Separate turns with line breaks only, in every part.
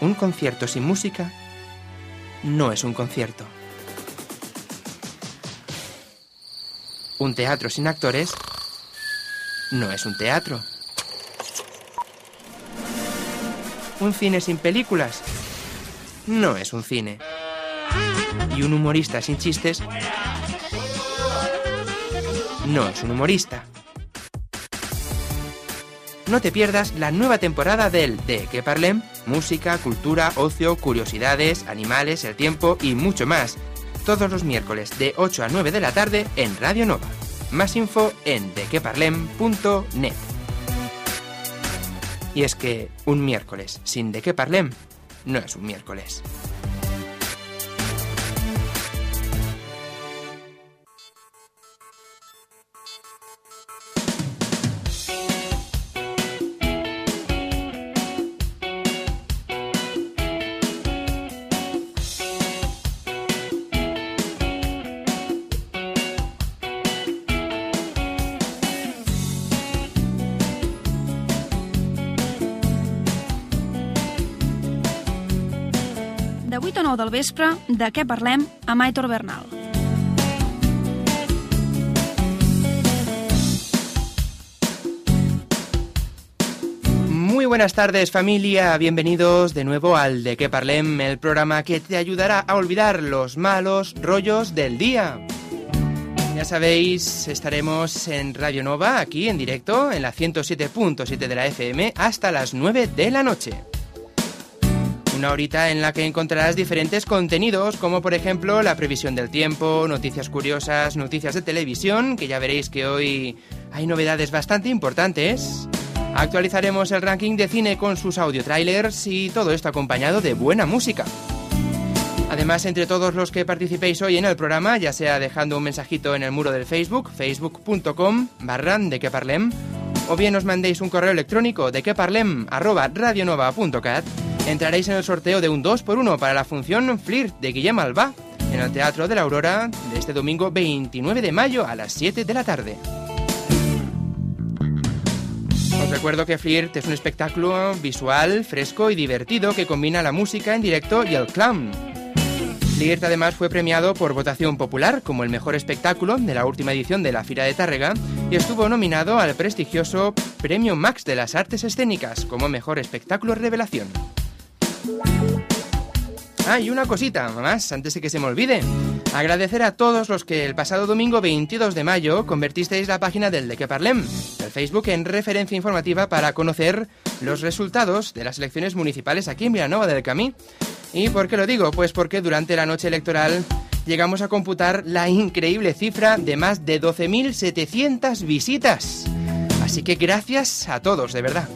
un concierto sin música no es un concierto. Un teatro sin actores no es un teatro. Un cine sin películas no es un cine. Y un humorista sin chistes no es un humorista. No te pierdas la nueva temporada del De Que Parlem, música, cultura, ocio, curiosidades, animales, el tiempo y mucho más. Todos los miércoles de 8 a 9 de la tarde en Radio Nova. Más info en dequeparlem.net. Y es que un miércoles sin De Que Parlem no es un miércoles.
9 del vespre, de què parlem amb Bernal.
Muy buenas tardes familia, bienvenidos de nuevo al De qué Parlem, el programa que te ayudará a olvidar los malos rollos del día. Ya sabéis, estaremos en Radio Nova, aquí en directo, en la 107.7 de la FM, hasta las 9 de la noche. Una horita en la que encontrarás diferentes contenidos, como por ejemplo la previsión del tiempo, noticias curiosas, noticias de televisión, que ya veréis que hoy hay novedades bastante importantes. Actualizaremos el ranking de cine con sus audio trailers y todo esto acompañado de buena música. Además, entre todos los que participéis hoy en el programa, ya sea dejando un mensajito en el muro del Facebook, facebook.com barra de que parlem, o bien os mandéis un correo electrónico de que parlem arroba radionova.cat, entraréis en el sorteo de un 2x1 para la función Flirt de Guillem Alba en el Teatro de la Aurora de este domingo 29 de mayo a las 7 de la tarde. Os recuerdo que Flirt es un espectáculo visual, fresco y divertido que combina la música en directo y el clown. Flirt además fue premiado por votación popular como el mejor espectáculo de la última edición de la Fira de Tárrega y estuvo nominado al prestigioso Premio Max de las Artes Escénicas como mejor espectáculo revelación. Ah, y una cosita más, antes de que se me olvide. Agradecer a todos los que el pasado domingo 22 de mayo convertisteis la página del De Que Parlem, del Facebook, en referencia informativa para conocer los resultados de las elecciones municipales aquí en Villanova del Camí. ¿Y por qué lo digo? Pues porque durante la noche electoral llegamos a computar la increíble cifra de más de 12.700 visitas. Así que gracias a todos, de verdad.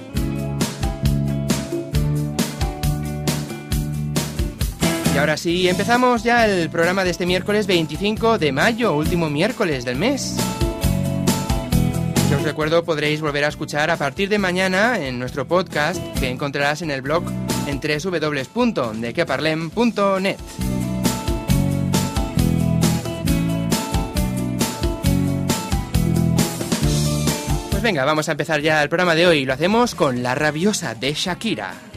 Y ahora sí, empezamos ya el programa de este miércoles 25 de mayo, último miércoles del mes. Que os recuerdo podréis volver a escuchar a partir de mañana en nuestro podcast que encontrarás en el blog en www.dequeparlem.net. Pues venga, vamos a empezar ya el programa de hoy. Lo hacemos con La rabiosa de Shakira.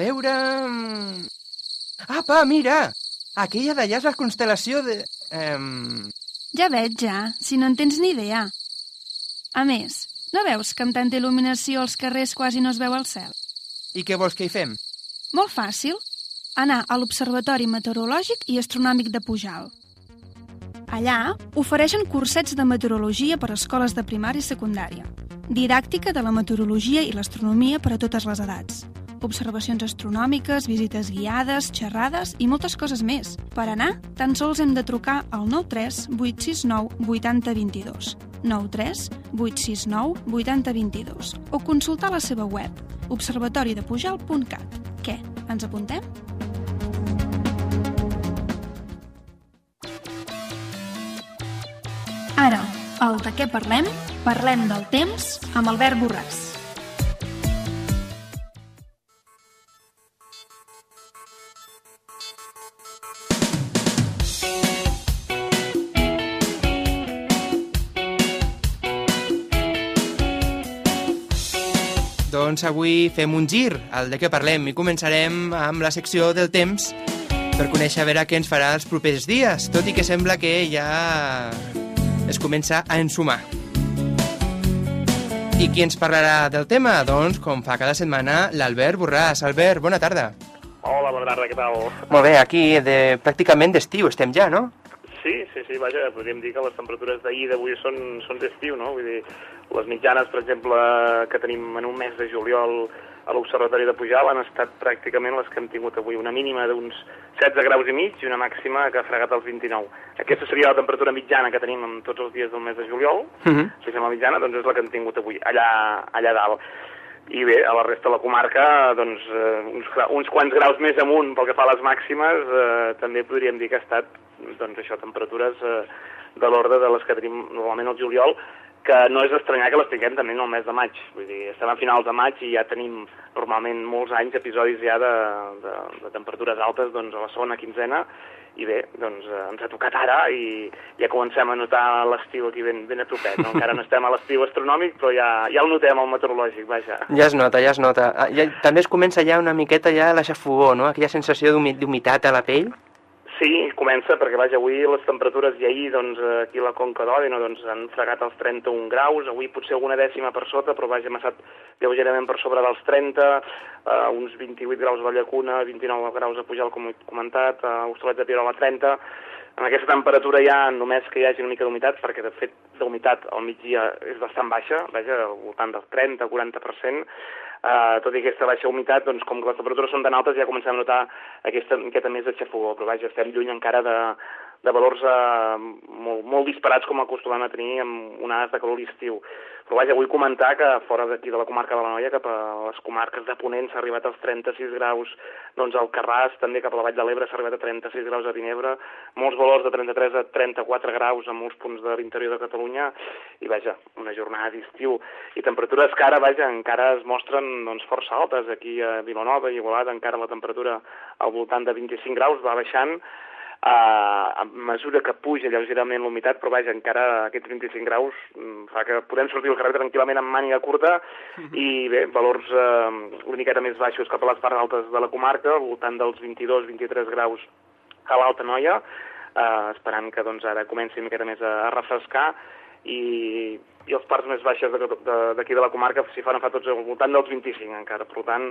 Veure... mm, Apa, mira! Aquella d'allà és la constel·lació de... Ehm...
Ja veig, ja, si no en tens ni idea. A més, no veus que amb tanta il·luminació als carrers quasi no es veu el cel?
I què vols que hi fem?
Molt fàcil. Anar a l'Observatori Meteorològic i Astronòmic de Pujal. Allà ofereixen cursets de meteorologia per a escoles de primària i secundària, didàctica de la meteorologia i l'astronomia per a totes les edats, observacions astronòmiques, visites guiades, xerrades i moltes coses més. Per anar, tan sols hem de trucar al 93 869 8022, 93 869 8022 o consultar la seva web observatoridepujal.cat. Què, ens apuntem? Ara, el de què parlem? Parlem del temps amb Albert Borràs.
Doncs avui fem un gir al de què parlem i començarem amb la secció del temps per conèixer a veure què ens farà els propers dies, tot i que sembla que ja es comença a ensumar. I qui ens parlarà del tema? Doncs, com fa cada setmana, l'Albert Borràs. Albert, bona tarda.
Hola, bona tarda, què tal?
Molt bé, aquí de, pràcticament d'estiu estem ja, no?
Sí, sí, sí, vaja, podríem dir que les temperatures d'ahir i d'avui són, són d'estiu, no? Vull dir, les mitjanes, per exemple, que tenim en un mes de juliol a l'Observatori de Pujal han estat pràcticament les que hem tingut avui, una mínima d'uns 16 graus i mig i una màxima que ha fregat els 29. Aquesta seria la temperatura mitjana que tenim en tots els dies del mes de juliol,
Uh -huh.
si fem la mitjana, doncs és la que hem tingut avui, allà, allà dalt. I bé, a la resta de la comarca, doncs, eh, uns, uns quants graus més amunt pel que fa a les màximes, eh, també podríem dir que ha estat, doncs això, temperatures eh, de l'ordre de les que tenim normalment al juliol, que no és estranyar que les tinguem també en el mes de maig. Vull dir, estem a finals de maig i ja tenim normalment molts anys episodis ja de, de, de temperatures altes doncs, a la segona quinzena i bé, doncs eh, ens ha tocat ara i ja comencem a notar l'estiu aquí ben, ben a topet, no? Encara no estem a l'estiu astronòmic, però ja, ja el notem al meteorològic, vaja.
Ja es nota, ja es nota. Ah, Ja, també es comença ja una miqueta ja la xafogó, no? Aquella sensació d'humi- d'humitat a la pell.
Sí, comença, perquè vaja, avui les temperatures i ahir, doncs, aquí a la Conca d'Òdena, doncs, han fregat els 31 graus, avui potser alguna dècima per sota, però vaja, hem estat lleugerament per sobre dels 30, eh, uns 28 graus a la Llacuna, 29 graus a Pujal, com he comentat, a Hostalet de Pirola 30, en aquesta temperatura ja només que hi hagi una mica d'humitat, perquè de fet d'humitat al migdia és bastant baixa, vaja, al voltant del 30-40%, Uh, tot i aquesta baixa humitat, doncs, com que les temperatures són tan altes, ja comencem a notar aquesta miqueta més de xafogó, però vaja, estem lluny encara de, de valors uh, molt, molt disparats com acostumem a tenir amb onades de calor a l'estiu. Però vaja, vull comentar que fora d'aquí de la comarca de la Noia, cap a les comarques de Ponent s'ha arribat als 36 graus doncs al Carràs, també cap a la Vall de l'Ebre s'ha arribat a 36 graus a Vinebre, molts valors de 33 a 34 graus en molts punts de l'interior de Catalunya, i vaja, una jornada d'estiu. I temperatures que ara, vaja, encara es mostren doncs, força altes. Aquí a Vilanova i Igualada encara la temperatura al voltant de 25 graus va baixant, a mesura que puja lleugerament l'humitat, però vaja, encara aquests 25 graus mm, fa que podem sortir al carrer tranquil·lament amb màniga curta i bé, valors eh, una miqueta més baixos cap a les parts altes de la comarca, al voltant dels 22-23 graus a l'Alta Noia, eh, esperant que doncs, ara comenci una miqueta més a, a refrescar i, i els parts més baixes d'aquí de, de la comarca s'hi fan, fa tots al voltant dels 25 encara, per tant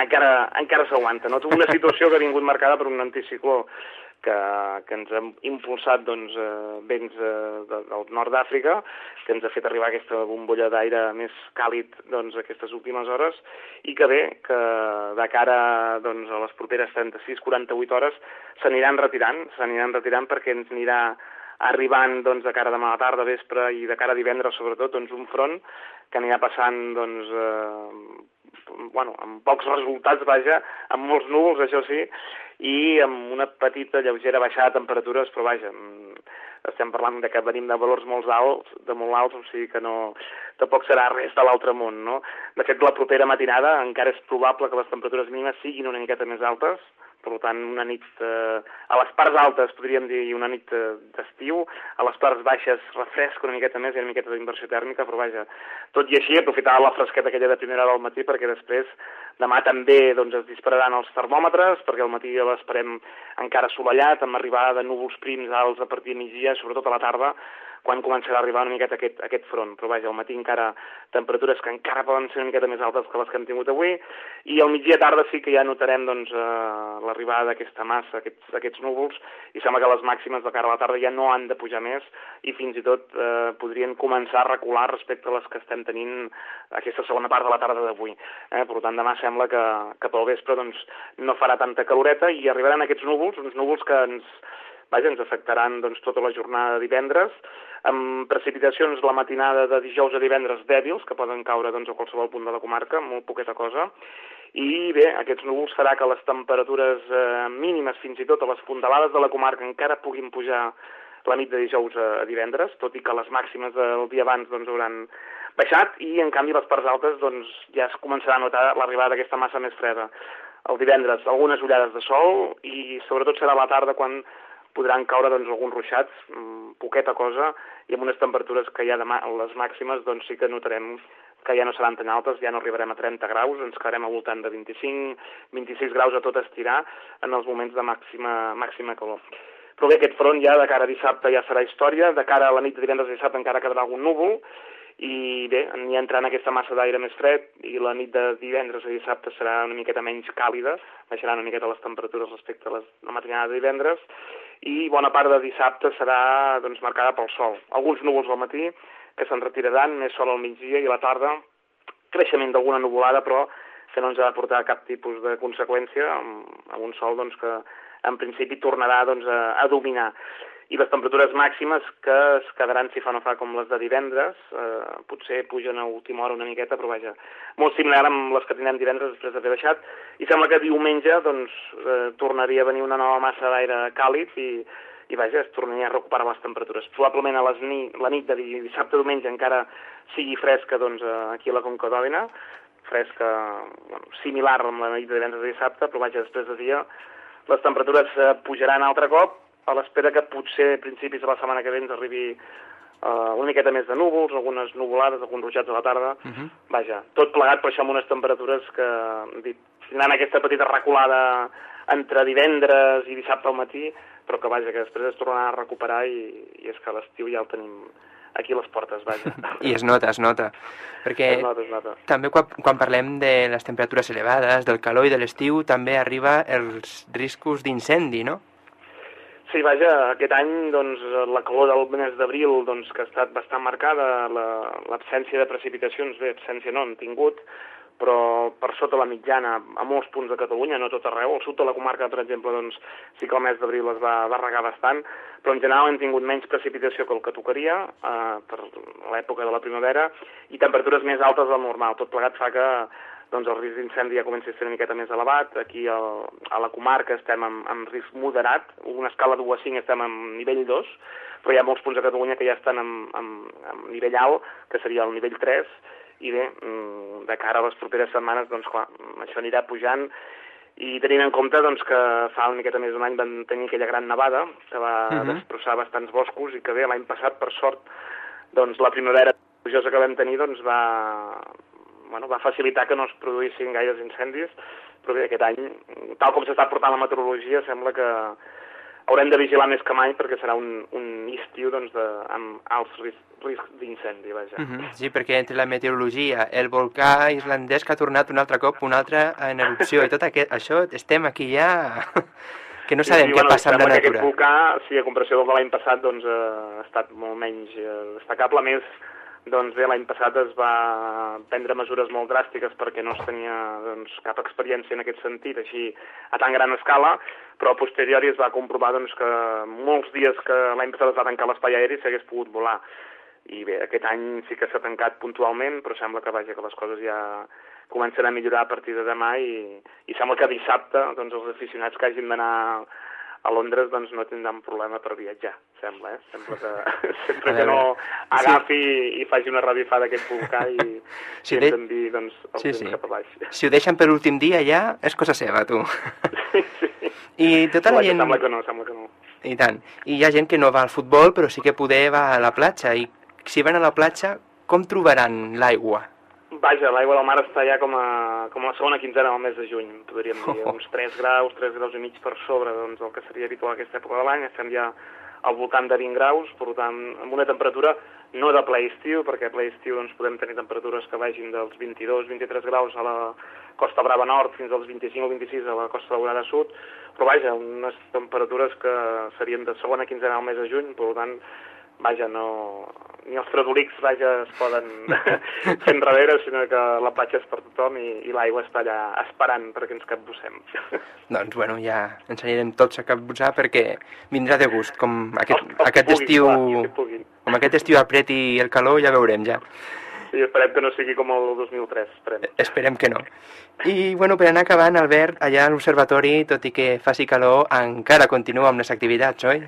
encara, encara s'aguanta. No? Una situació que ha vingut marcada per un anticicló que, que ens ha impulsat doncs, eh, vents eh, de, del nord d'Àfrica, que ens ha fet arribar aquesta bombolla d'aire més càlid doncs, aquestes últimes hores, i que bé, que de cara doncs, a les properes 36-48 hores s'aniran retirant, s'aniran retirant perquè ens anirà arribant doncs, de cara a demà a la tarda, vespre i de cara a divendres sobretot doncs, un front que anirà passant doncs, eh, bueno, amb pocs resultats, vaja, amb molts núvols, això sí, i amb una petita lleugera baixada de temperatures, però vaja, mm, estem parlant de que venim de valors molt alts, de molt alts, o sigui que no, tampoc serà res de l'altre món, no? De fet, la propera matinada encara és probable que les temperatures mínimes siguin una miqueta més altes, per tant, una nit eh, a les parts altes, podríem dir, una nit eh, d'estiu, a les parts baixes refresca una miqueta més, ha una miqueta d'inversió tèrmica, però vaja, tot i així, aprofitar la fresqueta aquella de primera hora del matí, perquè després demà també doncs, es dispararan els termòmetres, perquè al matí l'esperem encara assolellat, amb arribada de núvols prims alts a partir de migdia, sobretot a la tarda, quan començarà a arribar una miqueta aquest, aquest front. Però vaja, al matí encara temperatures que encara poden ser una miqueta més altes que les que hem tingut avui, i al migdia tarda sí que ja notarem doncs, eh, l'arribada d'aquesta massa, aquests, aquests núvols, i sembla que les màximes de cara a la tarda ja no han de pujar més, i fins i tot eh, podrien començar a recular respecte a les que estem tenint aquesta segona part de la tarda d'avui. Eh? Per tant, demà sembla que, que pel vespre doncs, no farà tanta caloreta i arribaran aquests núvols, uns núvols que ens, vaja, ens afectaran doncs, tota la jornada de divendres, amb precipitacions la matinada de dijous a divendres dèbils, que poden caure doncs, a qualsevol punt de la comarca, molt poqueta cosa, i bé, aquests núvols farà que les temperatures eh, mínimes, fins i tot a les fondalades de la comarca, encara puguin pujar la nit de dijous a, divendres, tot i que les màximes del dia abans doncs, hauran baixat, i en canvi les parts altes doncs, ja es començarà a notar l'arribada d'aquesta massa més freda. El divendres algunes ullades de sol i sobretot serà la tarda quan podran caure doncs, alguns ruixats, mm, poqueta cosa, i amb unes temperatures que ja demà, les màximes doncs, sí que notarem que ja no seran tan altes, ja no arribarem a 30 graus, ens quedarem al voltant de 25, 26 graus a tot estirar en els moments de màxima, màxima calor. Però bé, aquest front ja de cara a dissabte ja serà història, de cara a la nit de divendres i dissabte encara quedarà algun núvol, i bé, anirà entrant aquesta massa d'aire més fred i la nit de divendres a dissabte serà una miqueta menys càlida, baixaran una miqueta les temperatures respecte a les, la matinada de divendres, i bona part de dissabte serà doncs, marcada pel sol. Alguns núvols al matí que se'n retiraran, més sol al migdia i a la tarda creixement d'alguna nuvolada, però que no ens ha de portar cap tipus de conseqüència, amb, amb un sol doncs, que en principi tornarà doncs, a, a dominar. I les temperatures màximes que es quedaran, si fa no fa, com les de divendres, eh, potser pugen a última hora una miqueta, però vaja, molt similar amb les que tindrem divendres després d'haver baixat, i sembla que diumenge doncs, eh, tornaria a venir una nova massa d'aire càlid i, i vaja, es tornaria a recuperar les temperatures. Probablement a les ni, la nit de di- dissabte diumenge encara sigui fresca doncs, eh, aquí a la Conca d'Òdena, fresca, bueno, similar amb la nit de divendres i dissabte, però vaja, després de dia les temperatures eh, pujaran altre cop, a l'espera que potser a principis de la setmana que ve ens arribi eh, una miqueta més de núvols, algunes nuvolades, alguns ruixats a la tarda, uh -huh. vaja, tot plegat per això amb unes temperatures que, dit, tindran aquesta petita reculada entre divendres i dissabte al matí, però que vaja, que després es tornarà a recuperar i, i és que l'estiu ja el tenim aquí a les portes, vaja.
I es nota, es nota. Perquè
Es nota, es nota.
també quan, quan parlem de les temperatures elevades, del calor i de l'estiu, també arriba els riscos d'incendi, no?
Sí, vaja, aquest any doncs, la calor del mes d'abril doncs, que ha estat bastant marcada, la- l'absència de precipitacions, bé, absència no han tingut, però per sota la mitjana a molts punts de Catalunya, no tot arreu. Al sud de la comarca, per exemple, doncs, sí que el mes d'abril es va, va regar bastant, però en general hem tingut menys precipitació que el que tocaria eh, per l'època de la primavera i temperatures més altes del normal. Tot plegat fa que doncs, el risc d'incendi ja comença a ser una miqueta més elevat. Aquí al, a la comarca estem en, en risc moderat, una escala d'1 a 5 estem en nivell 2, però hi ha molts punts de Catalunya que ja estan en, en, en nivell alt, que seria el nivell 3, i bé, mm, de cara a les properes setmanes, doncs clar, això anirà pujant i tenint en compte doncs, que fa una miqueta més d'un any van tenir aquella gran nevada que va
Mhm.
destrossar bastants boscos i que bé, l'any passat, per sort, doncs la primavera plujosa que vam tenir doncs, va, bueno, va facilitar que no es produïssin gaires incendis, però bé, aquest any, tal com s'està portant la meteorologia, sembla que haurem de vigilar més que mai perquè serà un, un estiu doncs, de, amb alts riscs, riscs d'incendi, vaja.
Mhm, Sí, perquè entre la meteorologia, el volcà islandès que ha tornat un altre cop, un altre en erupció i tot aquest, això estem aquí ja que no sabem què
bueno,
passa amb la natura.
aquest volcà, sí, a comparació del de l'any passat, doncs, eh, ha estat molt menys eh, destacable. Més, doncs bé, l'any passat es va prendre mesures molt dràstiques perquè no es tenia doncs, cap experiència en aquest sentit, així a tan gran escala, però a posteriori es va comprovar doncs, que molts dies que l'any passat es va tancar l'espai aeri s'hagués pogut volar. I bé, aquest any sí que s'ha tancat puntualment, però sembla que, vaja, que les coses ja començaran a millorar a partir de demà i, i sembla que dissabte doncs, els aficionats que hagin d'anar a Londres doncs, no tindran problema per viatjar, sembla, eh? Sembla que sempre que no agafi i faci una revifada d'aquest volcà i,
Si
i
de-
ens enviï doncs, el
Sí, sí.
cap a baix.
Si ho deixen per l'últim dia ja és cosa seva, tu. I tota la gent...
Sembla que no, sembla que no.
I tant. I hi ha gent que no va al futbol, però sí que poder va a la platja. I si van a la platja, com trobaran l'aigua?
Vaja, l'aigua del mar està ja com a, com a la segona quinzena del mes de juny, podríem dir,
Oh.
uns 3 graus, 3 graus i mig per sobre doncs, el que seria habitual a aquesta època de l'any, estem ja al voltant de 20 graus, per tant, amb una temperatura no de ple estiu, perquè a ple estiu doncs, podem tenir temperatures que vagin dels 22-23 graus a la Costa Brava Nord fins als 25 o 26 a la Costa Daurada Sud, però vaja, unes temperatures que serien de segona quinzena del mes de juny, per tant, vaja, no... ni els fredolics, vaja, es poden fer enrere, sinó que la platja és per tothom i, i l'aigua està allà esperant perquè ens capbussem.
Doncs, bueno, ja ens anirem tots a capbussar perquè vindrà de gust, com aquest,
Els- els que
aquest
puguin,
estiu...
clar, puguin.
Com aquest estiu apreti el calor, ja veurem, ja.
I esperem que no sigui com el 2003, esperem.
Esperem que no. I, bueno, per anar acabant, Albert, allà a l'observatori, tot i que faci calor, encara continua amb les activitats, oi?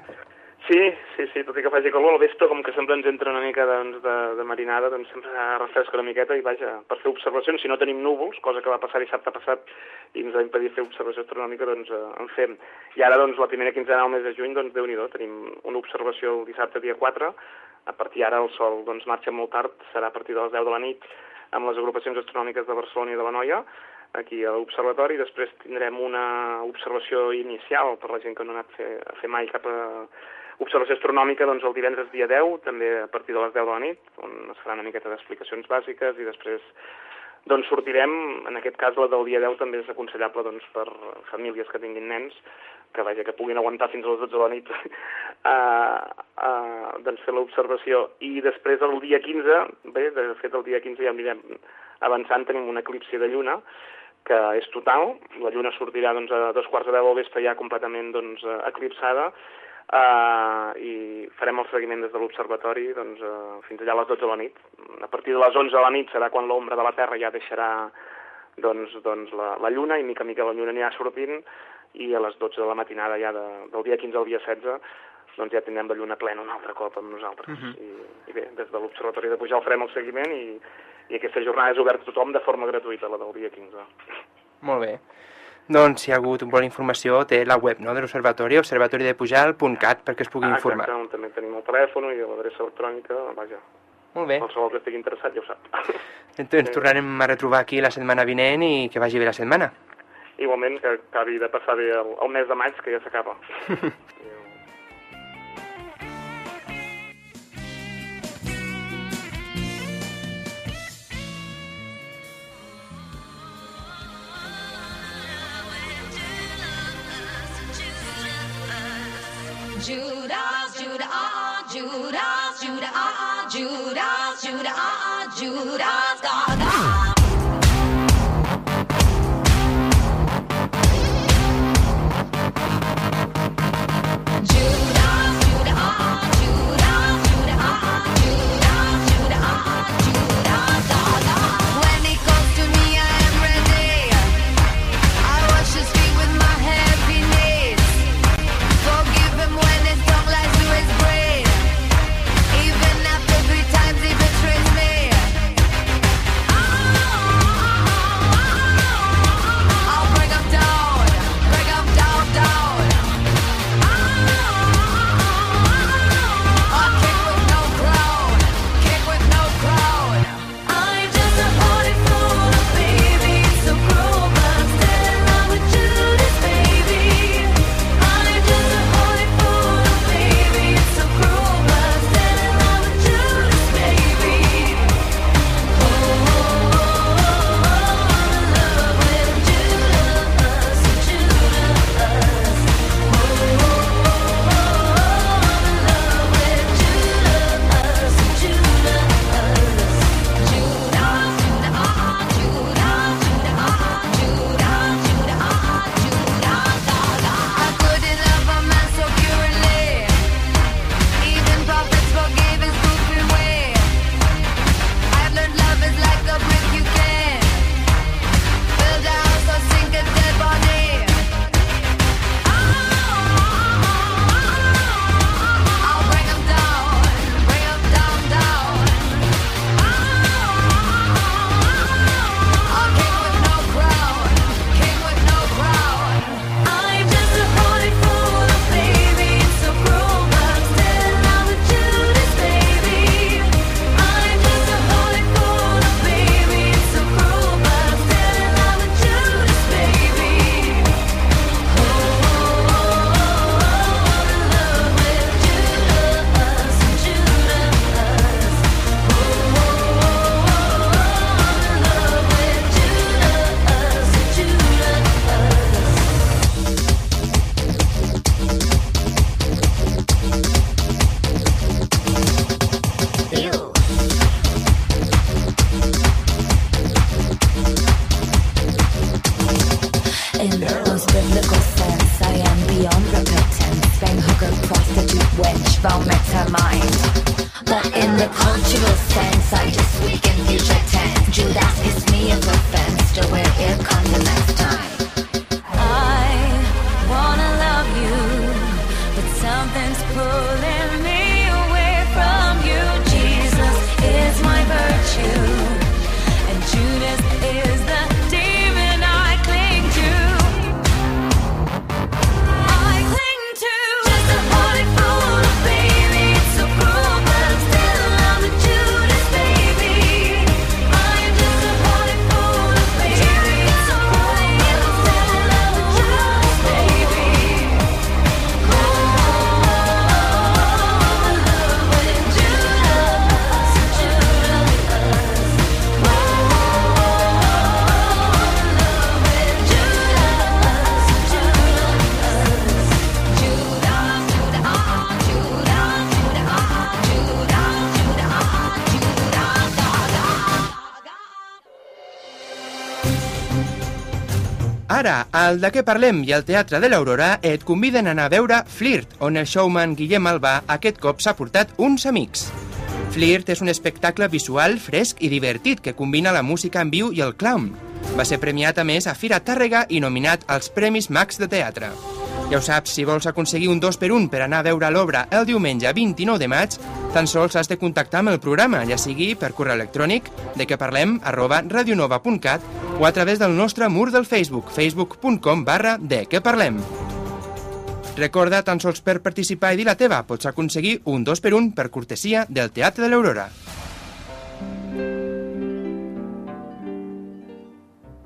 Sí, sí, sí, tot i que faci calor, al vespre, com que sempre ens entra una mica doncs, de, de marinada, doncs sempre refresca una miqueta i vaja, per fer observacions, si no tenim núvols, cosa que va passar dissabte passat i ens va impedir fer observació astronòmica, doncs eh, en fem. I ara, doncs, la primera quinzena del mes de juny, doncs, déu nhi tenim una observació el dissabte dia 4, a partir d'ara el sol doncs, marxa molt tard, serà a partir de les 10 de la nit, amb les agrupacions astronòmiques de Barcelona i de la Noia, aquí a l'observatori, després tindrem una observació inicial per la gent que no ha anat a fer, a fer mai cap a observació astronòmica doncs, el divendres dia 10, també a partir de les 10 de la nit, on es farà una miqueta d'explicacions bàsiques i després doncs sortirem, en aquest cas la del dia 10 també és aconsellable doncs, per famílies que tinguin nens, que vaja, que puguin aguantar fins a les 12 de la nit a, a, doncs fer l'observació. I després el dia 15, bé, de fet el dia 15 ja anirem avançant, tenim un eclipsi de lluna, que és total, la lluna sortirà doncs, a dos quarts de deu del vespre ja completament doncs, eclipsada, Uh, i farem el seguiment des de l'observatori doncs, uh, fins allà a les 12 de la nit. A partir de les 11 de la nit serà quan l'ombra de la Terra ja deixarà doncs, doncs la, la Lluna i mica mica la Lluna anirà sortint i a les 12 de la matinada ja de, del dia 15 al dia 16 doncs ja tindrem la Lluna plena un altre cop amb nosaltres.
Mhm.
I, I bé, des de l'Observatori de Pujal farem el seguiment i, i aquesta jornada és oberta a tothom de forma gratuïta, la del dia 15.
Molt bé. Doncs, si hi ha hagut bona informació, té la web no, de l'observatori, observatoridepujal.cat, perquè es pugui informar.
Exacte, també tenim el telèfon i l'adreça electrònica, vaja,
Molt bé.
qualsevol que estigui interessat ja ho sap.
Ens ens tornarem a retrobar aquí la setmana vinent i que vagi bé la setmana.
Igualment, que acabi de passar bé el, el mes de maig, que ja s'acaba.
Judas, Judas, Judas, Judas, Judas,
God.
Ara, al De què parlem i al Teatre de l'Aurora et conviden a anar a veure Flirt, on el showman Guillem Albà aquest cop s'ha portat uns amics. Flirt és un espectacle visual fresc i divertit que combina la música en viu i el clown. Va ser premiat a més a Fira Tàrrega i nominat als Premis Max de Teatre. Ja ho saps, si vols aconseguir un 2 per 1 per anar a veure l'obra el diumenge 29 de maig, tan sols has de contactar amb el programa, ja sigui per correu electrònic de què parlem arroba radionova.cat o a través del nostre mur del Facebook, facebook.com barra de què parlem. Recorda, tan sols per participar i dir la teva, pots aconseguir un 2 per 1 per cortesia del Teatre de l'Aurora.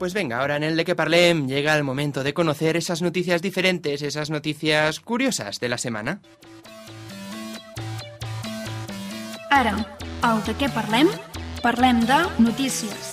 Pues venga, ahora en el de que parlem llega el momento de conocer esas noticias diferentes, esas noticias curiosas de la semana.
Ara, al de què parlem? Parlem de notícies.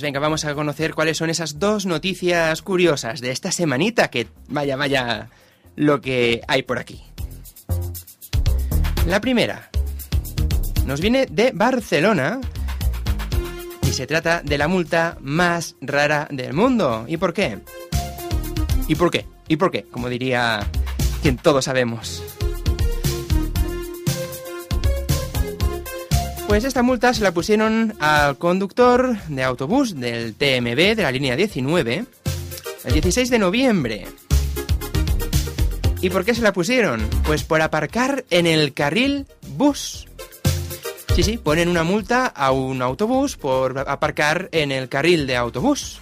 Pues venga, vamos a conocer cuáles son esas dos noticias curiosas de esta semanita que vaya, vaya lo que hay por aquí. La primera nos viene de Barcelona y se trata de la multa más rara del mundo. ¿Y por qué? ¿Y por qué? ¿Y por qué? Como diría quien todos sabemos. Pues esta multa se la pusieron al conductor de autobús del TMB de la línea 19 el 16 de noviembre. ¿Y por qué se la pusieron? Pues por aparcar en el carril bus. Sí, sí, ponen una multa a un autobús por aparcar en el carril de autobús.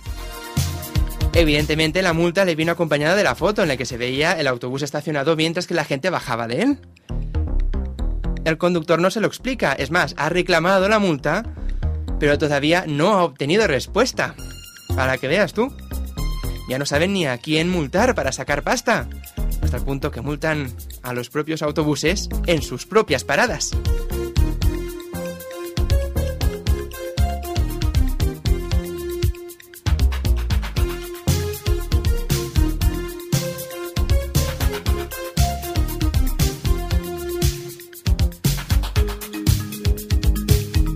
Evidentemente la multa le vino acompañada de la foto en la que se veía el autobús estacionado mientras que la gente bajaba de él. El conductor no se lo explica, es más, ha reclamado la multa, pero todavía no ha obtenido respuesta. Para que veas tú. Ya no saben ni a quién multar para sacar pasta. Hasta el punto que multan a los propios autobuses en sus propias paradas.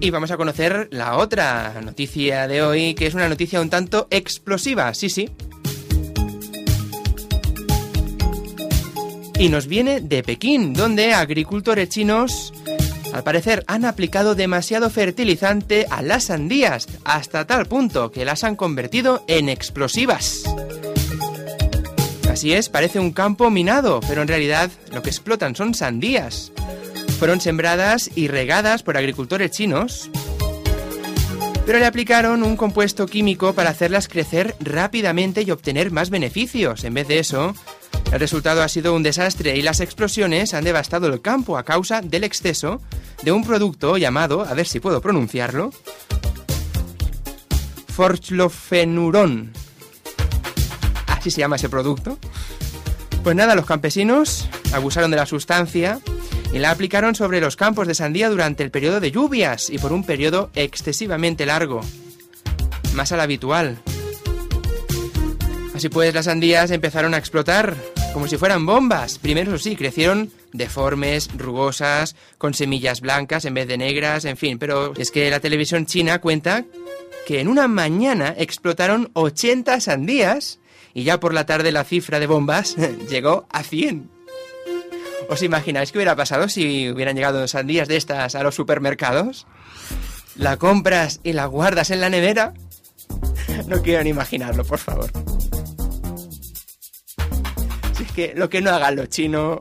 Y vamos a conocer la otra noticia de hoy, que es una noticia un tanto explosiva, sí, sí. Y nos viene de Pekín, donde agricultores chinos, al parecer, han aplicado demasiado fertilizante a las sandías, hasta tal punto que las han convertido en explosivas. Así es, parece un campo minado, pero en realidad lo que explotan son sandías fueron sembradas y regadas por agricultores chinos, pero le aplicaron un compuesto químico para hacerlas crecer rápidamente y obtener más beneficios. En vez de eso, el resultado ha sido un desastre y las explosiones han devastado el campo a causa del exceso de un producto llamado, a ver si puedo pronunciarlo, Forchlofenuron. Así se llama ese producto. Pues nada, los campesinos abusaron de la sustancia y la aplicaron sobre los campos de sandía durante el periodo de lluvias y por un periodo excesivamente largo, más al habitual. Así pues, las sandías empezaron a explotar como si fueran bombas. Primero, eso sí, crecieron deformes, rugosas, con semillas blancas en vez de negras, en fin. Pero es que la televisión china cuenta que en una mañana explotaron 80 sandías y ya por la tarde la cifra de bombas llegó a 100. ¿Os imagináis qué hubiera pasado si hubieran llegado sandías de estas a los supermercados? ¿La compras y la guardas en la nevera? No quiero ni imaginarlo, por favor. Si es que lo que no hagan los chinos...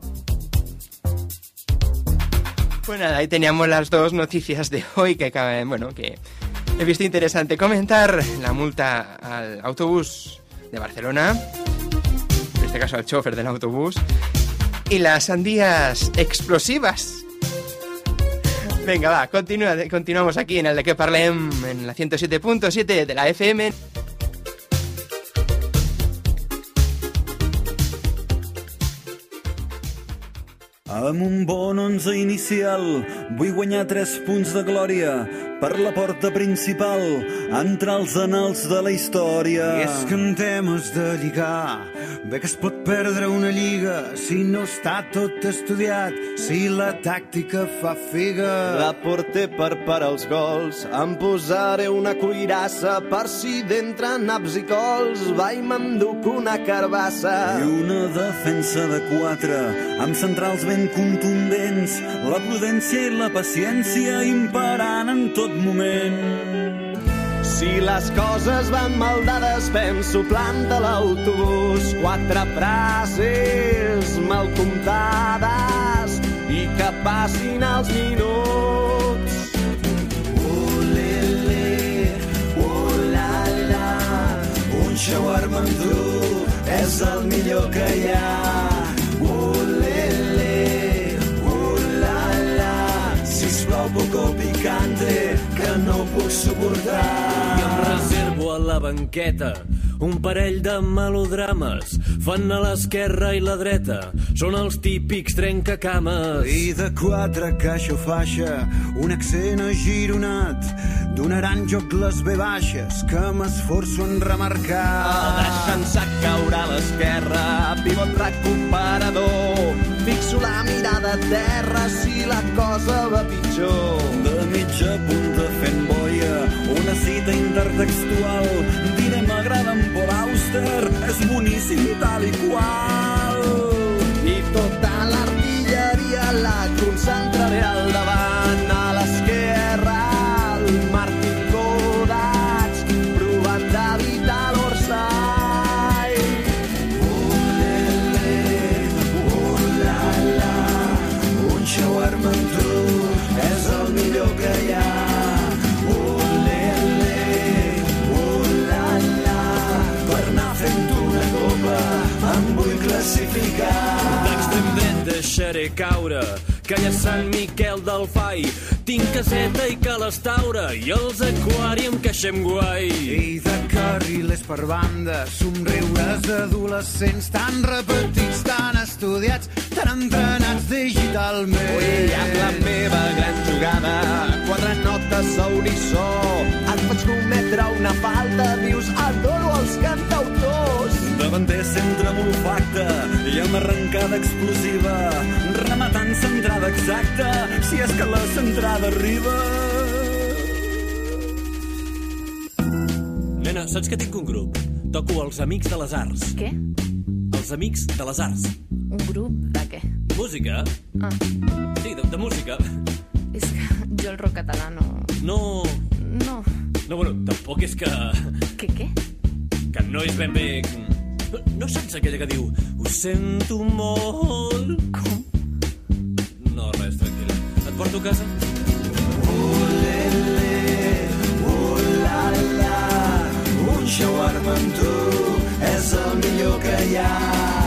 Pues nada, ahí teníamos las dos noticias de hoy que acaban, bueno, que he visto interesante comentar la multa al autobús de Barcelona, en este caso al chofer del autobús, y las sandías explosivas. Venga, va, continúa, continuamos aquí en el de que parlem en la 107.7 de la FM.
Amb un bon 11 inicial vull guanyar 3 punts de glòria per la porta principal, entrar als anals de la història.
I és que en temes de lligar, bé que es pot perdre una lliga si no està tot estudiat, si la tàctica fa figa.
La porter per parar els gols, em posaré una cuirassa per si d'entre naps i cols va i m'enduc una carbassa.
I una defensa de quatre, amb centrals ben contundents, la prudència i la paciència imperant en tot moment.
Si les coses van mal dades, penso planta l'autobús. Quatre frases mal comptades i que passin els minuts.
Olele, olala, un shawarma amb tu és el millor que hi ha. Puc suportar.
I em reservo a la banqueta un parell de melodrames. Fan a l'esquerra i la dreta. Són els típics trencacames.
I de quatre caixa o faixa, un accent agironat, donaran joc les ve baixes que m'esforço en remarcar.
Deixant-se caure a l'esquerra, pivot recuperador. Fixo la mirada a terra si la cosa va pitjor.
De mitja punta fent boia, una cita intertextual. Diré m'agrada en Paul Auster, és boníssim tal i qual.
I tota l'artilleria la concentraré al davant,
deixaré caure que hi ha Sant Miquel del Fai. Tinc caseta i calastaura i els aquari em queixem guai.
I de carrilers per banda, somriures d'adolescents tan repetits, tan estudiats, tan entrenats digitalment.
Ui, amb la meva gran jugada, quatre notes a unissó, et faig cometre una falta, dius adoro els cantautors.
Davanter centre olfacte i amb arrencada explosiva, rematant centrada exacta, si és que la centrada arriba.
Nena, saps que tinc un grup? Toco els Amics de les Arts.
Què?
Els Amics de les Arts.
Un grup de què?
Música?
Ah,
Sí, de, de música.
és que jo el rock català no...
No...
No.
No, bueno, tampoc és que...
Què, què?
Que no és ben bé... No, no saps aquella que diu Ho sento molt...
Com?
No, res, tranquil·la. Et porto a casa?
Ulala, un shawarma amb tu és el millor que hi ha.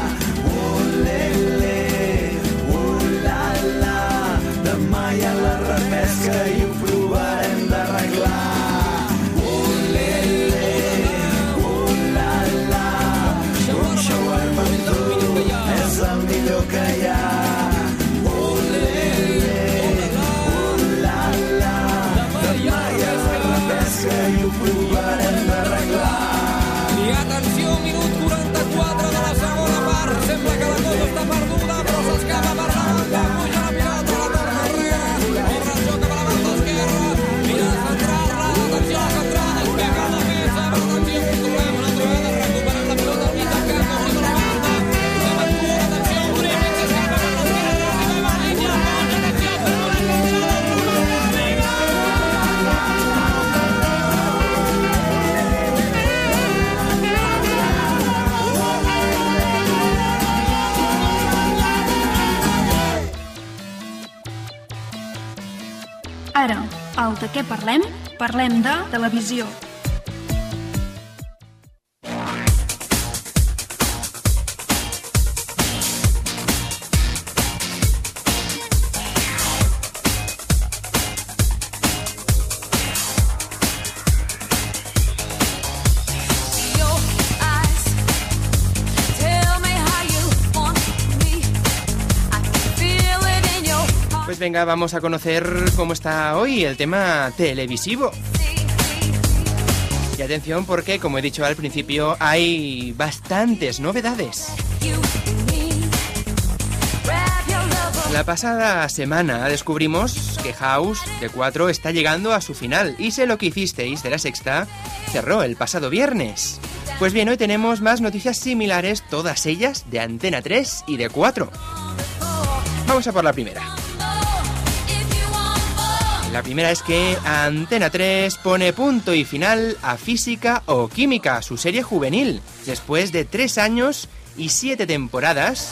De què parlem? Parlem de televisió.
Venga, vamos a conocer cómo está hoy el tema televisivo. Y atención porque, como he dicho al principio, hay bastantes novedades. La pasada semana descubrimos que House de 4 está llegando a su final y sé lo que hicisteis de la sexta cerró el pasado viernes. Pues bien, hoy tenemos más noticias similares, todas ellas de Antena 3 y de 4. Vamos a por la primera. La primera es que Antena 3 pone punto y final a Física o Química, su serie juvenil, después de tres años y siete temporadas,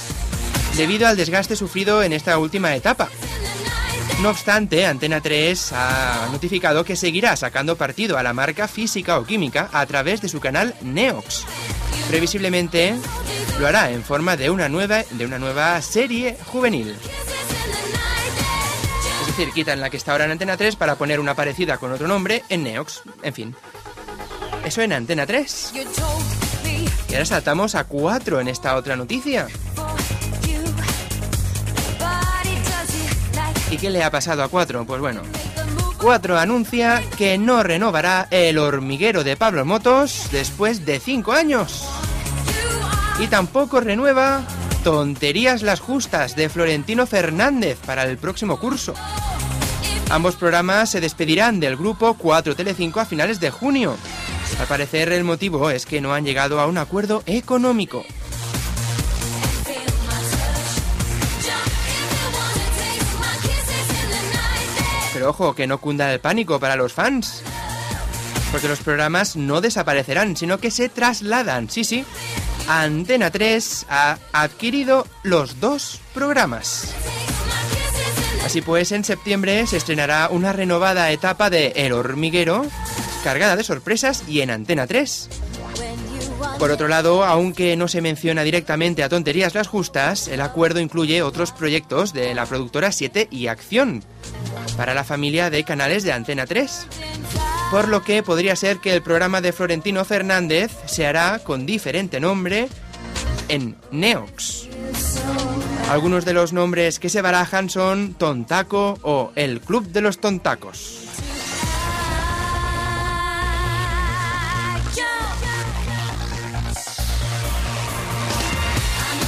debido al desgaste sufrido en esta última etapa. No obstante, Antena 3 ha notificado que seguirá sacando partido a la marca Física o Química a través de su canal Neox. Previsiblemente lo hará en forma de una nueva, de una nueva serie juvenil. Es decir, quitan la que está ahora en Antena 3 para poner una parecida con otro nombre en Neox. En fin. Eso en Antena 3.
You told me
Y ahora saltamos a 4 en esta otra noticia. ¿Y qué le ha pasado a 4? Pues bueno. 4 anuncia que no renovará el hormiguero de Pablo Motos después de 5 años. Y tampoco renueva Tonterías las Justas de Florentino Fernández para el próximo curso. Ambos programas se despedirán del grupo 4 Telecinco a finales de junio. Al parecer el motivo es que no han llegado a un acuerdo económico. Pero ojo, que no cunda el pánico para los fans. Porque los programas no desaparecerán, sino que se trasladan, sí, sí. Antena 3 ha adquirido los dos programas. Así pues, en septiembre se estrenará una renovada etapa de El Hormiguero, cargada de sorpresas y en Antena 3. Por otro lado, aunque no se menciona directamente a Tonterías las Justas, el acuerdo incluye otros proyectos de la productora 7 y Acción para la familia de canales de Antena 3. Por lo que podría ser que el programa de Florentino Fernández se hará con diferente nombre en Neox. Algunos de los nombres que se barajan son Tontaco o El Club de los Tontacos.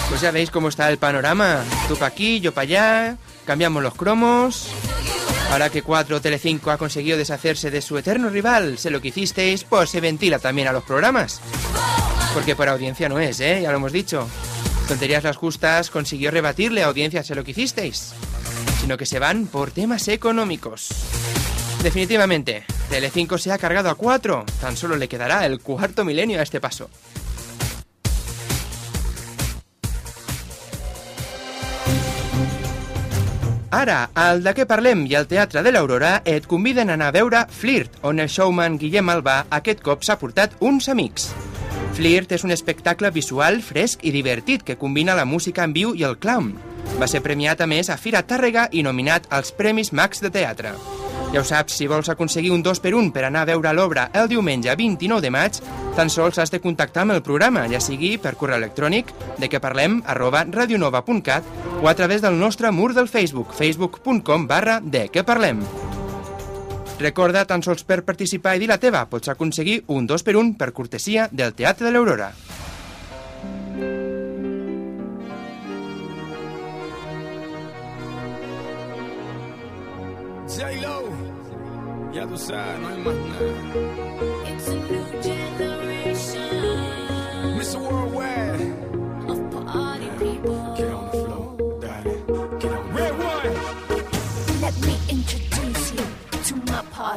Pues ya veis cómo está el panorama. Tú pa' aquí, yo pa' allá, cambiamos los cromos. Ahora que 4 Telecinco ha conseguido deshacerse de su eterno rival, sé lo que hicisteis, pues se ventila también a los programas. Porque por audiencia no es, ¿eh? Ya lo hemos dicho. Tonterías las justas consiguió rebatirle a audiencia sé lo que hicisteis. Sino que se van por temas económicos. Definitivamente, Telecinco se ha cargado a 4. Tan solo le quedará el cuarto milenio a este paso. Ara, al de què parlem i al Teatre de l'Aurora et conviden a anar a Flirt, on el showman Guillem Albà aquest cop s'ha portat uns amics. Flirt és un espectacle visual fresc i divertit que combina la música en viu i el clown. Va ser premiat a més a Fira Tàrrega i nominat als Premis Max de Teatre. Ja ho saps, si vols aconseguir un 2 per 1 per anar a veure l'obra el diumenge 29 de maig, tan sols has de contactar amb el programa, ja sigui per correu electrònic de què parlem arroba radionova.cat o a través del nostre mur del Facebook, facebook.com barra de què parlem. Recorda, tan sols per participar i dir la teva, pots aconseguir un 2 per 1 per cortesia del Teatre de l'Aurora.
J-Lo, ya tú sabes, no hay más nada.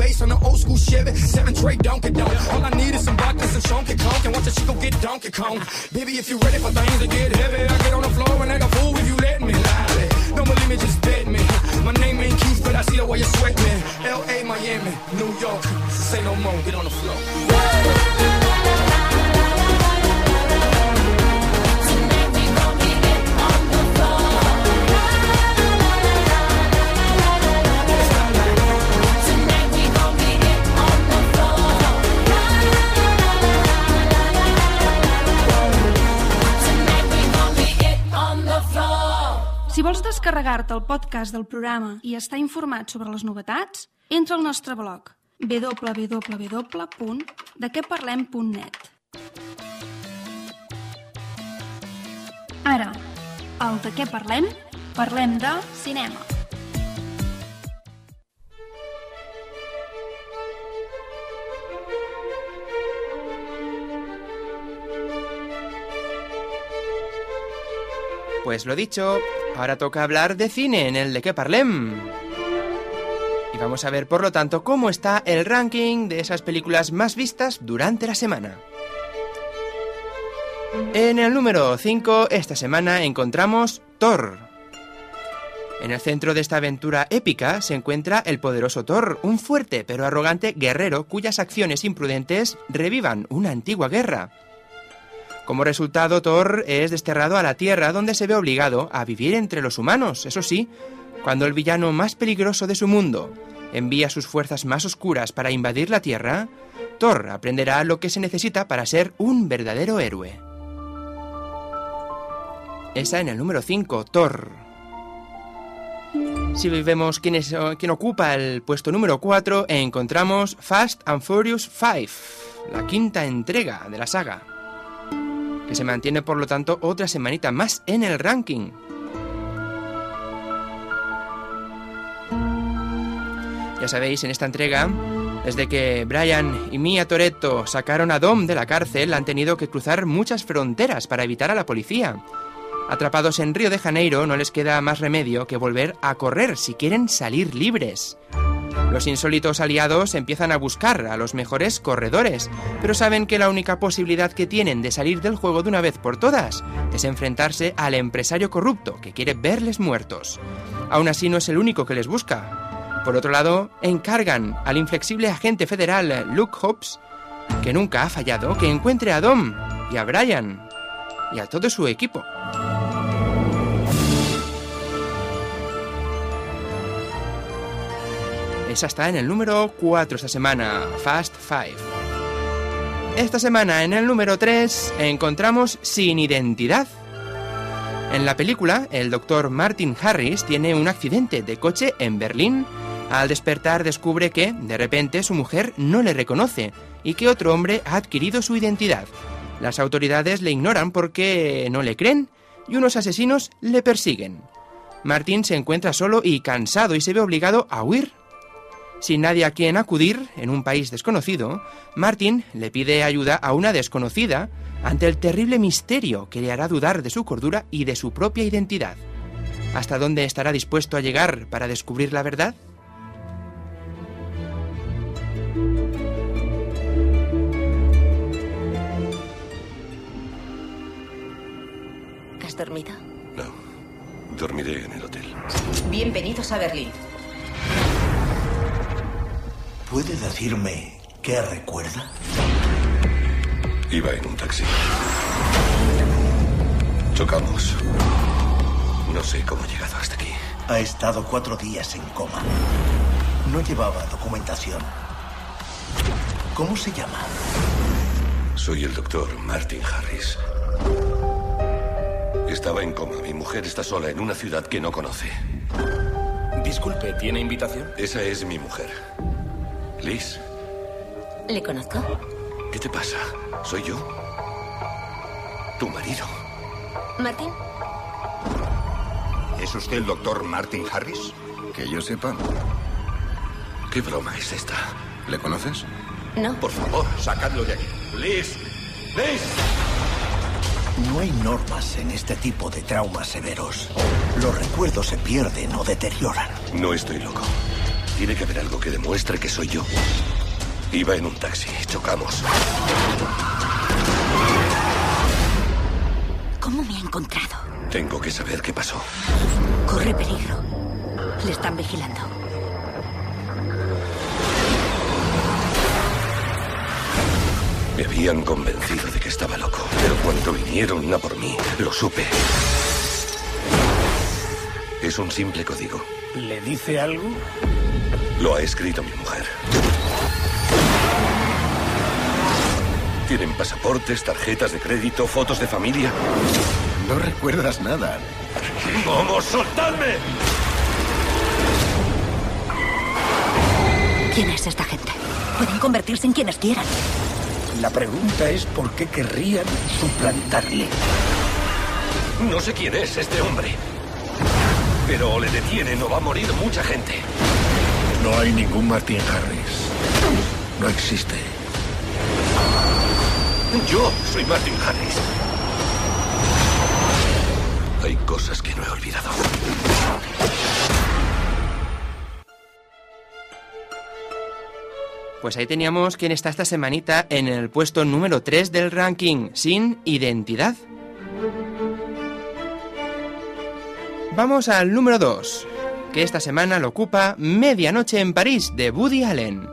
Bass on an old school Chevy. Seven tray Donkey Donk. All I need is some vodka, some Donkey Kong. And watch a chico get Donkey Kong. Baby, if you ready for things to get heavy, I get on the floor and act a fool if you let me. Lie. Don't believe me, just bet me. My name ain't Keith, but I see the way you sweat me. L.A., Miami, New York. Say no more, get on the floor.
Si vols descarregar-te el podcast del programa i estar informat sobre les novetats, entra al nostre blog www.dequeparlem.net Ara, al De què parlem? Parlem de cinema.
Pues lo dicho, ahora toca hablar de cine en el de qué parlem. Y vamos a ver, por lo tanto, cómo está el ranking de esas películas más vistas durante la semana. En el número 5, esta semana encontramos Thor. En el centro de esta aventura épica se encuentra el poderoso Thor, un fuerte pero arrogante guerrero cuyas acciones imprudentes revivan una antigua guerra. Como resultado, Thor es desterrado a la Tierra donde se ve obligado a vivir entre los humanos, eso sí, cuando el villano más peligroso de su mundo envía sus fuerzas más oscuras para invadir la Tierra, Thor aprenderá lo que se necesita para ser un verdadero héroe. Esa en el número 5, Thor. Si vemos quién, es, quién ocupa el puesto número 4, encontramos Fast and Furious 5, la quinta entrega de la saga, que se mantiene por lo tanto otra semanita más en el ranking. Ya sabéis, en esta entrega, desde que Brian y Mia Toretto sacaron a Dom de la cárcel, han tenido que cruzar muchas fronteras para evitar a la policía. Atrapados en Río de Janeiro, no les queda más remedio que volver a correr si quieren salir libres. Los insólitos aliados empiezan a buscar a los mejores corredores, pero saben que la única posibilidad que tienen de salir del juego de una vez por todas es enfrentarse al empresario corrupto que quiere verles muertos. Aún así no es el único que les busca. Por otro lado, encargan al inflexible agente federal Luke Hobbs, que nunca ha fallado, que encuentre a Dom y a Brian y a todo su equipo. Esa está en el número 4 esta semana, Fast Five. Esta semana en el número 3 encontramos Sin Identidad. En la película, el doctor Martin Harris tiene un accidente de coche en Berlín. Al despertar descubre que, de repente, su mujer no le reconoce y que otro hombre ha adquirido su identidad. Las autoridades le ignoran porque no le creen y unos asesinos le persiguen. Martin se encuentra solo y cansado y se ve obligado a huir. Sin nadie a quien acudir en un país desconocido, Martin le pide ayuda a una desconocida ante el terrible misterio que le hará dudar de su cordura y de su propia identidad. ¿Hasta dónde estará dispuesto a llegar para descubrir la verdad?
¿Has dormido?
No. Dormiré en el hotel.
Bienvenidos a Berlín.
¿Puede decirme qué recuerda?
Iba en un taxi. Chocamos. No sé cómo he llegado hasta aquí.
Ha estado cuatro días en coma. No llevaba documentación. ¿Cómo se llama?
Soy el doctor Martin Harris. Estaba en coma. Mi mujer está sola en una ciudad que no conoce.
Disculpe, ¿tiene invitación?
Esa es mi mujer. Liz,
¿Le conozco?
¿qué te pasa? ¿Soy yo? Tu marido.
¿Martín?
¿Es usted el doctor Martin Harris? Que yo sepa.
¿Qué broma es esta?
¿Le conoces?
No.
Por favor, sacadlo de aquí. Liz, Liz.
No hay normas en este tipo de traumas severos. Los recuerdos se pierden o deterioran.
No estoy loco. Tiene que haber algo que demuestre que soy yo. Iba en un taxi. Chocamos.
¿Cómo me ha encontrado?
Tengo que saber qué pasó.
Corre peligro. Le están vigilando.
Me habían convencido de que estaba loco. Pero cuando vinieron a por mí, lo supe. Es un simple código.
¿Le dice algo?
Lo ha escrito mi mujer. ¿Tienen pasaportes, tarjetas de crédito, fotos de familia?
No recuerdas nada.
¡Vamos, soltadme!
¿Quién es esta gente? Pueden convertirse en quienes quieran.
La pregunta es por qué querrían suplantarle.
No sé quién es este hombre. Pero o le detienen o va a morir mucha gente.
No hay ningún Martin Harris. No existe.
Yo soy Martin Harris. Hay cosas que no he olvidado.
Pues ahí teníamos quién está esta semanita en el puesto número 3 del ranking, sin identidad. Vamos al número 2, que esta semana lo ocupa Medianoche en París de Woody Allen.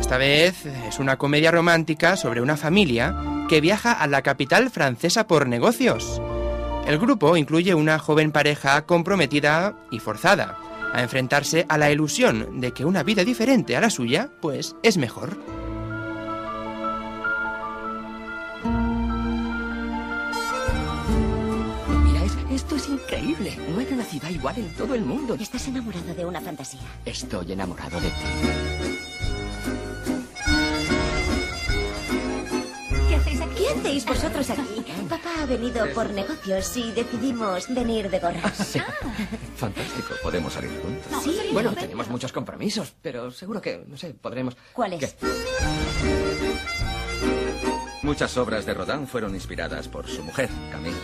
Esta vez es una comedia romántica sobre una familia que viaja a la capital francesa por negocios. El grupo incluye una joven pareja comprometida y forzada a enfrentarse a la ilusión de que una vida diferente a la suya, pues, es mejor.
Increíble. No hay una ciudad igual en todo el mundo.
¿Estás enamorado de una fantasía?
Estoy enamorado de ti.
¿Qué hacéis aquí? ¿Qué hacéis vosotros aquí? Papá ha venido por negocios y decidimos venir de gorras.
Sí. Fantástico. Podemos salir juntos.
Sí.
Bueno, tenemos muchos compromisos, pero seguro que, no sé, podremos...
¿Cuáles?
¿Qué?
Muchas obras de Rodin fueron inspiradas por su mujer, Camille.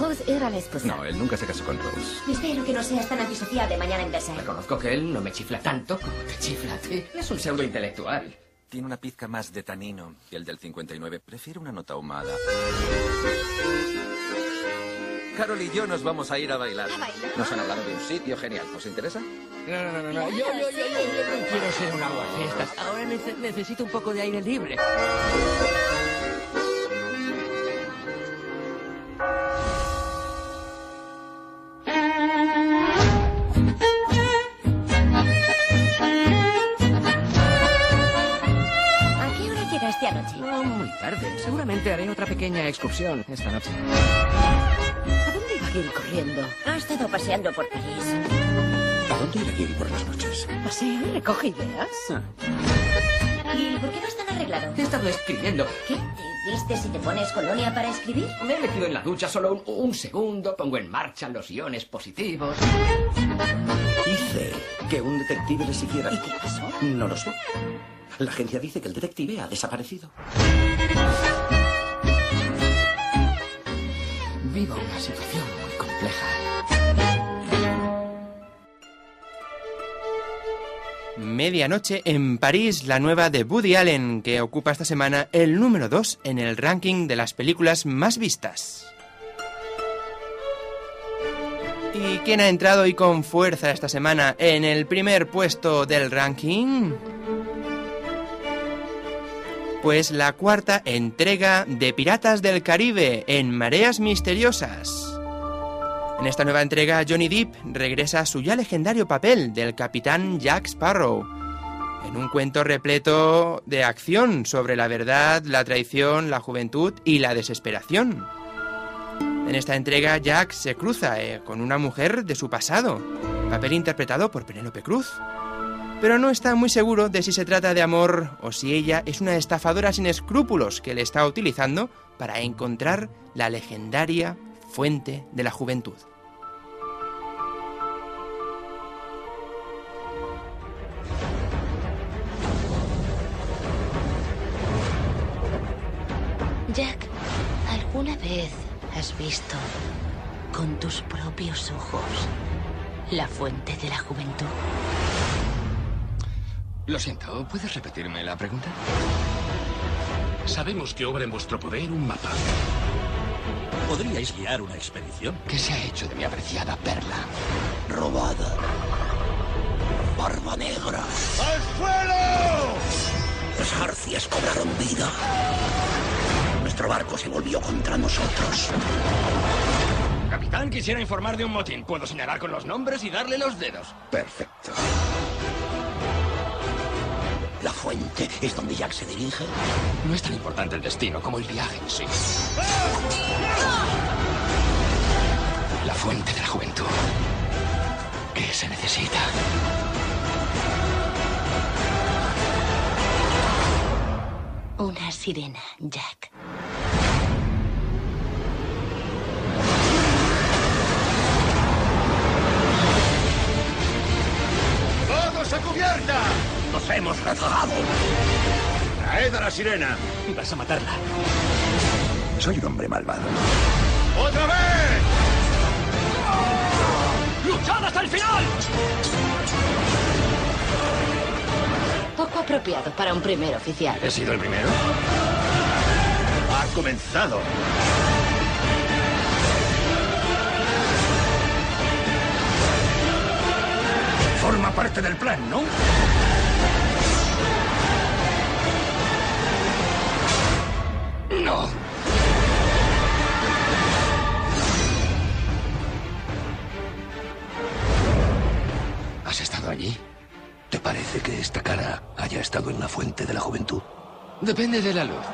Rose era la esposa.
No, él nunca se casó con Rose.
Espero que no seas tan antisocial de mañana en casa.
Reconozco que él no me chifla tanto como te chifla a ti. Es un pseudo intelectual.
Tiene una pizca más de tanino que el del 59. Prefiero una nota ahumada. Carol y yo nos vamos a ir a bailar. Nos han hablado de un sitio genial. ¿Os interesa?
No, no, no, no. no. Yo, yo, yo, yo, yo no quiero ser un aguafiestas. Ahora nece- necesito un poco de aire libre. No, muy tarde. Seguramente haré otra pequeña excursión esta noche.
¿A dónde iba Gil corriendo? Ha estado paseando por París.
¿A dónde irá Gil por las noches?
¿Paseo y recoge ideas? ¿Y por qué vas tan arreglado?
He estado escribiendo.
¿Qué? ¿Te vistes y te pones colonia para escribir?
Me he metido en la ducha solo un, un segundo, pongo en marcha los iones positivos.
Hice que un detective le siguiera.
¿Y qué pasó?
No lo sé. La agencia dice que el detective ha desaparecido.
Vivo una situación muy compleja.
Medianoche en París, la nueva de Woody Allen, que ocupa esta semana el número 2 en el ranking de las películas más vistas. ¿Y quién ha entrado y con fuerza esta semana en el primer puesto del ranking? Pues la cuarta entrega de Piratas del Caribe en Mareas Misteriosas. En esta nueva entrega, Johnny Depp regresa a su ya legendario papel del capitán Jack Sparrow, en un cuento repleto de acción sobre la verdad, la traición, la juventud y la desesperación. En esta entrega, Jack se cruza eh, con una mujer de su pasado, papel interpretado por Penélope Cruz. Pero no está muy seguro de si se trata de amor o si ella es una estafadora sin escrúpulos que le está utilizando para encontrar la legendaria fuente de la juventud.
Jack, ¿alguna vez has visto con tus propios ojos la fuente de la juventud?
Lo siento, ¿puedes repetirme la pregunta?
Sabemos que obra en vuestro poder un mapa.
¿Podríais guiar una expedición? ¿Qué se ha hecho de mi apreciada perla?
Robada. Barba negra.
¡Al suelo!
Los arcias cobraron vida. Nuestro barco se volvió contra nosotros.
Capitán, quisiera informar de un motín. Puedo señalar con los nombres y darle los dedos.
Perfecto. La fuente es donde Jack se dirige.
No es tan importante el destino como el viaje en sí. La fuente de la juventud. ¿Qué se necesita?
Una sirena, Jack.
¡Todos a cubierta!
Nos hemos rezagado.
Traed a la sirena.
Vas a matarla.
Soy un hombre malvado.
¡Otra vez!
¡Luchad hasta el final!
Poco apropiado para un primer oficial.
¿He sido el primero? Ha comenzado. Forma parte del plan, ¿no? No. ¿Has estado allí?
¿Te parece que esta cara haya estado en la fuente de la juventud?
Depende de la luz.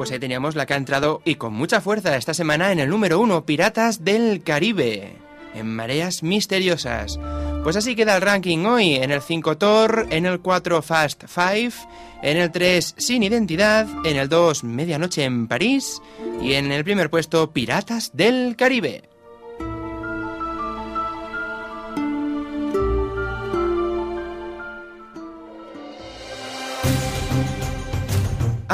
Pues ahí teníamos la que ha entrado y con mucha fuerza esta semana en el número uno, Piratas del Caribe, en Mareas Misteriosas. Pues así queda el ranking hoy, en el 5 Thor, en el 4 Fast Five, en el 3 Sin Identidad, en el 2 Medianoche en París y en el primer puesto Piratas del Caribe.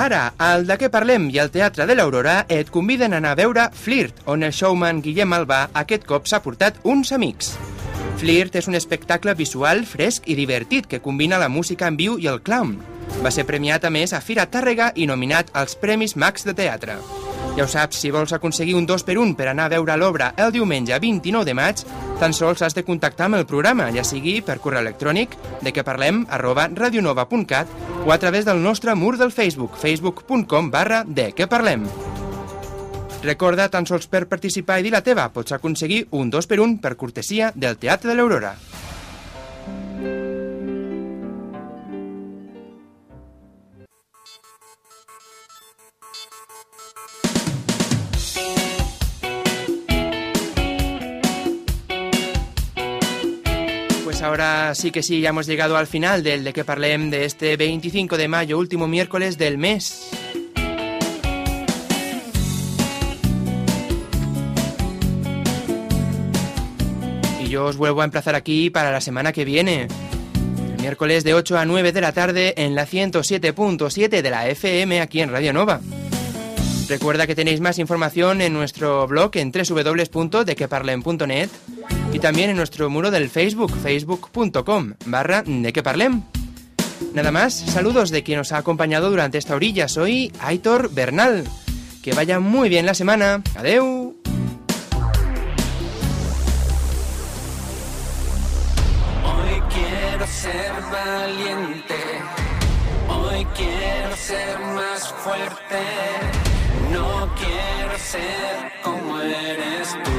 Ara, al de què parlem i al Teatre de l'Aurora et conviden a anar a veure Flirt, on el showman Guillem Albà aquest cop s'ha portat uns amics. Flirt és un espectacle visual fresc i divertit que combina la música en viu i el clown. Va ser premiat a més a Fira Tàrrega i nominat als Premis Max de Teatre. Ja ho saps, si vols aconseguir un 2 per 1 per anar a veure l'obra el diumenge 29 de maig, tan sols has de contactar amb el programa, ja sigui per correu electrònic de que parlem arroba radionova.cat o a través del nostre mur del Facebook, facebook.com barra de que parlem. Recorda, tan sols per participar i dir la teva, pots aconseguir un 2 per 1 per cortesia del Teatre de l'Aurora. Ahora sí que sí, ya hemos llegado al final del de que parlem de este 25 de mayo, último miércoles del mes. Y yo os vuelvo a emplazar aquí para la semana que viene. El miércoles de 8 a 9 de la tarde en la 107.7 de la FM aquí en Radio Nova. Recuerda que tenéis más información en nuestro blog en www.dequeparlem.net y también en nuestro muro del Facebook, facebook.com barra de que parlem. Nada más, saludos de quien os ha acompañado durante esta orilla. Soy Aitor Bernal. Que vaya muy bien la semana. Adeu.
Hoy quiero ser valiente, hoy quiero ser más fuerte, no quiero ser como eres tú.